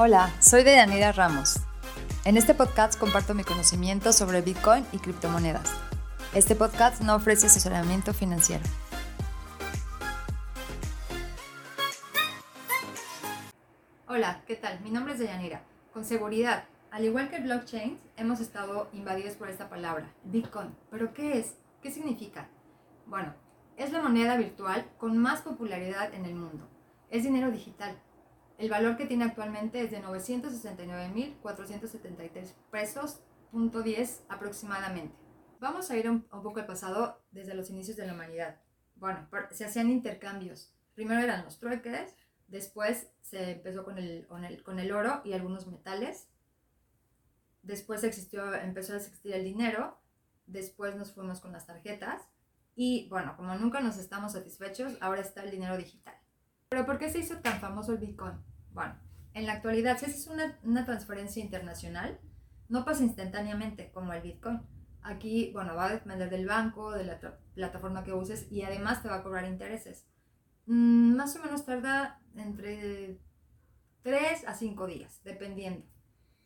Hola, soy Deyanira Ramos. En este podcast comparto mi conocimiento sobre Bitcoin y criptomonedas. Este podcast no ofrece asesoramiento financiero. Hola, ¿qué tal? Mi nombre es Deyanira. Con seguridad, al igual que blockchain, hemos estado invadidos por esta palabra, Bitcoin. ¿Pero qué es? ¿Qué significa? Bueno, es la moneda virtual con más popularidad en el mundo. Es dinero digital. El valor que tiene actualmente es de 969.473 pesos, punto 10 aproximadamente. Vamos a ir un, poco al pasado desde los inicios de la humanidad. Bueno, se hacían intercambios. Primero eran los trueques, después se empezó con el, con el, con el oro y algunos metales. Después existió, empezó a existir el dinero. Después nos fuimos con las tarjetas. Y bueno, como nunca nos estamos satisfechos, ahora está el dinero digital. Pero ¿por qué se hizo tan famoso el Bitcoin? Bueno, en la actualidad, si una, una transferencia internacional, no pasa instantáneamente como el Bitcoin. Aquí, bueno, va a depender del banco, de la plataforma que uses y además te va a cobrar intereses. Mm, más o menos tarda entre 3 a 5 días, dependiendo.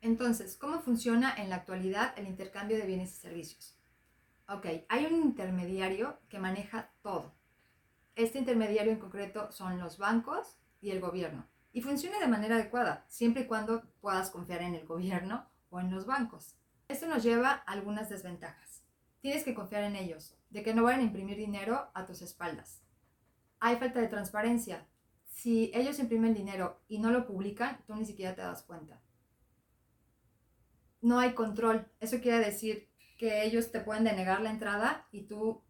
Entonces, ¿cómo funciona en la actualidad el intercambio de bienes y servicios? Ok, hay un intermediario que maneja todo. Este intermediario en concreto son los bancos y el gobierno. Y funciona de manera adecuada, siempre y cuando puedas confiar en el gobierno o en los bancos. Esto nos lleva a algunas desventajas. Tienes que confiar en ellos, de que no vayan a imprimir dinero a tus espaldas. Hay falta de transparencia. Si ellos imprimen dinero y no lo publican, tú ni siquiera te das cuenta. No hay control. Eso quiere decir que ellos te pueden denegar la entrada y tú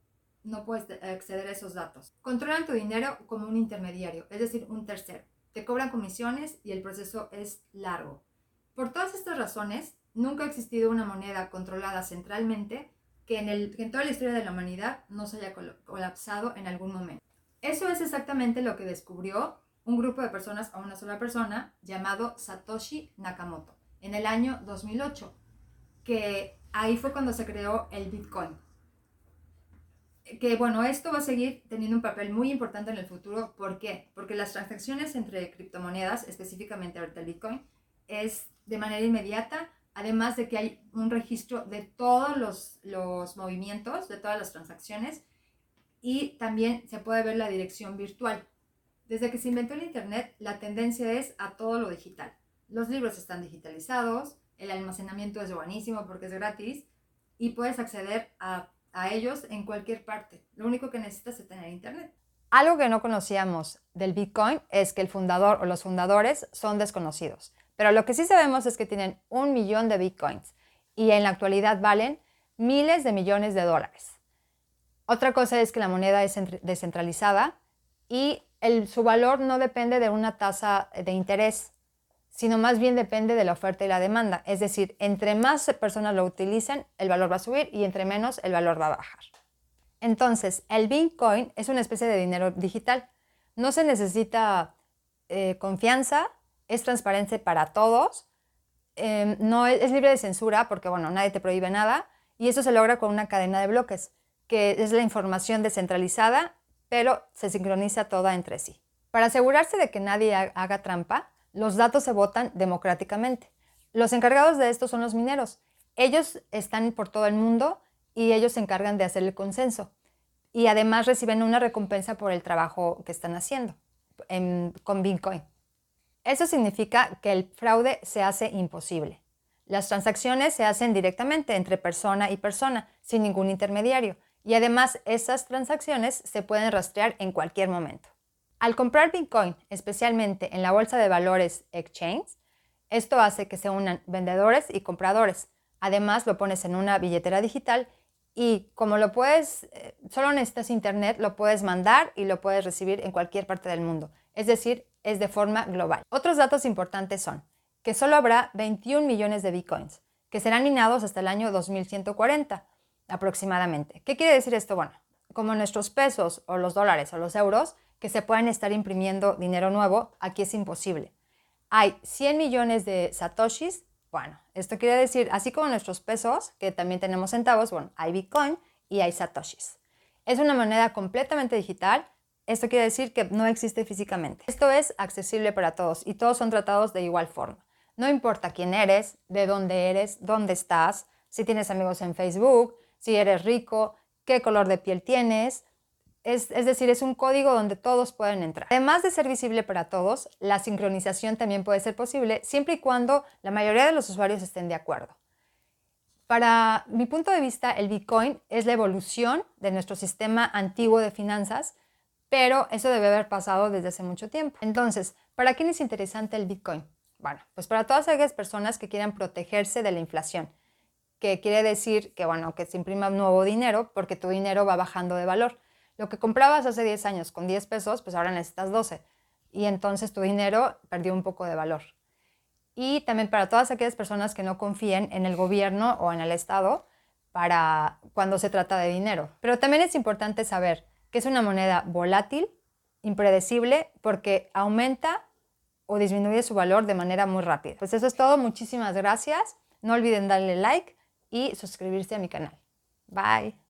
no puedes acceder a esos datos. Controlan tu dinero como un intermediario, es decir, un tercero. Te cobran comisiones y el proceso es largo. Por todas estas razones, nunca ha existido una moneda controlada centralmente que en, toda la historia de la humanidad no se haya colapsado en algún momento. Eso es exactamente lo que descubrió un grupo de personas a una sola persona llamado Satoshi Nakamoto en el año 2008, que ahí fue cuando se creó el Bitcoin. Que bueno, esto va a seguir teniendo un papel muy importante en el futuro. ¿Por qué? Porque las transacciones entre criptomonedas, específicamente ahorita el Bitcoin, es de manera inmediata, además de que hay un registro de todos los, los movimientos, de todas las transacciones, y también se puede ver la dirección virtual. Desde que se inventó el Internet, la tendencia es a todo lo digital. Los libros están digitalizados, el almacenamiento es buenísimo porque es gratis y puedes acceder a, ellos en cualquier parte. Lo único que necesitas es tener internet. Algo que no conocíamos del Bitcoin es que el fundador o los fundadores son desconocidos. Pero lo que sí sabemos es que tienen un millón de Bitcoins y en la actualidad valen miles de millones de dólares. Otra cosa es que la moneda es descentralizada y su valor no depende de una tasa de interés sino más bien depende de la oferta y la demanda. Es decir, entre más personas lo utilicen, el valor va a subir y entre menos, el valor va a bajar. Entonces, el Bitcoin es una especie de dinero digital. No se necesita eh, confianza, es transparente para todos, em, no es, es, libre de censura porque, bueno, nadie te prohíbe nada y eso se logra con una cadena de bloques, que es la información descentralizada, pero se sincroniza toda entre sí. Para asegurarse de que nadie haga trampa, los datos se votan democráticamente. Los encargados de esto son los mineros. Ellos están por todo el mundo y ellos se encargan de hacer el consenso. Y además reciben una recompensa por el trabajo que están haciendo con Bitcoin. Eso significa que el fraude se hace imposible. Las transacciones se hacen directamente entre persona y persona, sin ningún intermediario. Y además esas transacciones se pueden rastrear en cualquier momento. Al comprar Bitcoin, especialmente en la bolsa de valores Exchange, esto hace que se unan vendedores y compradores. Además, lo pones en una billetera digital y como lo puedes, eh, solo necesitas internet, lo puedes mandar y lo puedes recibir en cualquier parte del mundo. Es decir, es de forma global. Otros datos importantes son que solo habrá 21 millones de bitcoins, que serán minados hasta el año 2140 aproximadamente. ¿Qué quiere decir esto? Bueno, como nuestros pesos o los dólares o los euros, que se puedan estar imprimiendo dinero nuevo, aquí es imposible. Hay 100 millones de satoshis, bueno, esto quiere decir, así como nuestros pesos, que también tenemos centavos, bueno, hay Bitcoin y hay satoshis. Es una moneda completamente digital, esto quiere decir que no existe físicamente. Esto es accesible para todos y todos son tratados de igual forma. No importa quién eres, de dónde eres, dónde estás, si tienes amigos en Facebook, si eres rico, qué color de piel tienes. Es, es, decir, es un código donde todos pueden entrar. Además de ser visible para todos, la sincronización también puede ser posible siempre y cuando la mayoría de los usuarios estén de acuerdo. Para mi punto de vista, el Bitcoin es la evolución de nuestro sistema antiguo de finanzas, pero eso debe haber pasado desde hace mucho tiempo. Entonces, ¿para quién es interesante el Bitcoin? Bueno, pues para todas aquellas personas que quieran protegerse de la inflación, que quiere decir que, bueno, que se imprima nuevo dinero porque tu dinero va bajando de valor. Lo que comprabas hace 10 años con 10 pesos, pues ahora necesitas 12 y entonces tu dinero perdió un poco de valor y también para todas aquellas personas que no confíen en el gobierno o en el Estado para cuando se trata de dinero. Pero también es importante saber que es una moneda volátil, impredecible, porque aumenta o disminuye su valor de manera muy rápida. Pues eso es todo, muchísimas gracias. No olviden darle like y suscribirse a mi canal. Bye.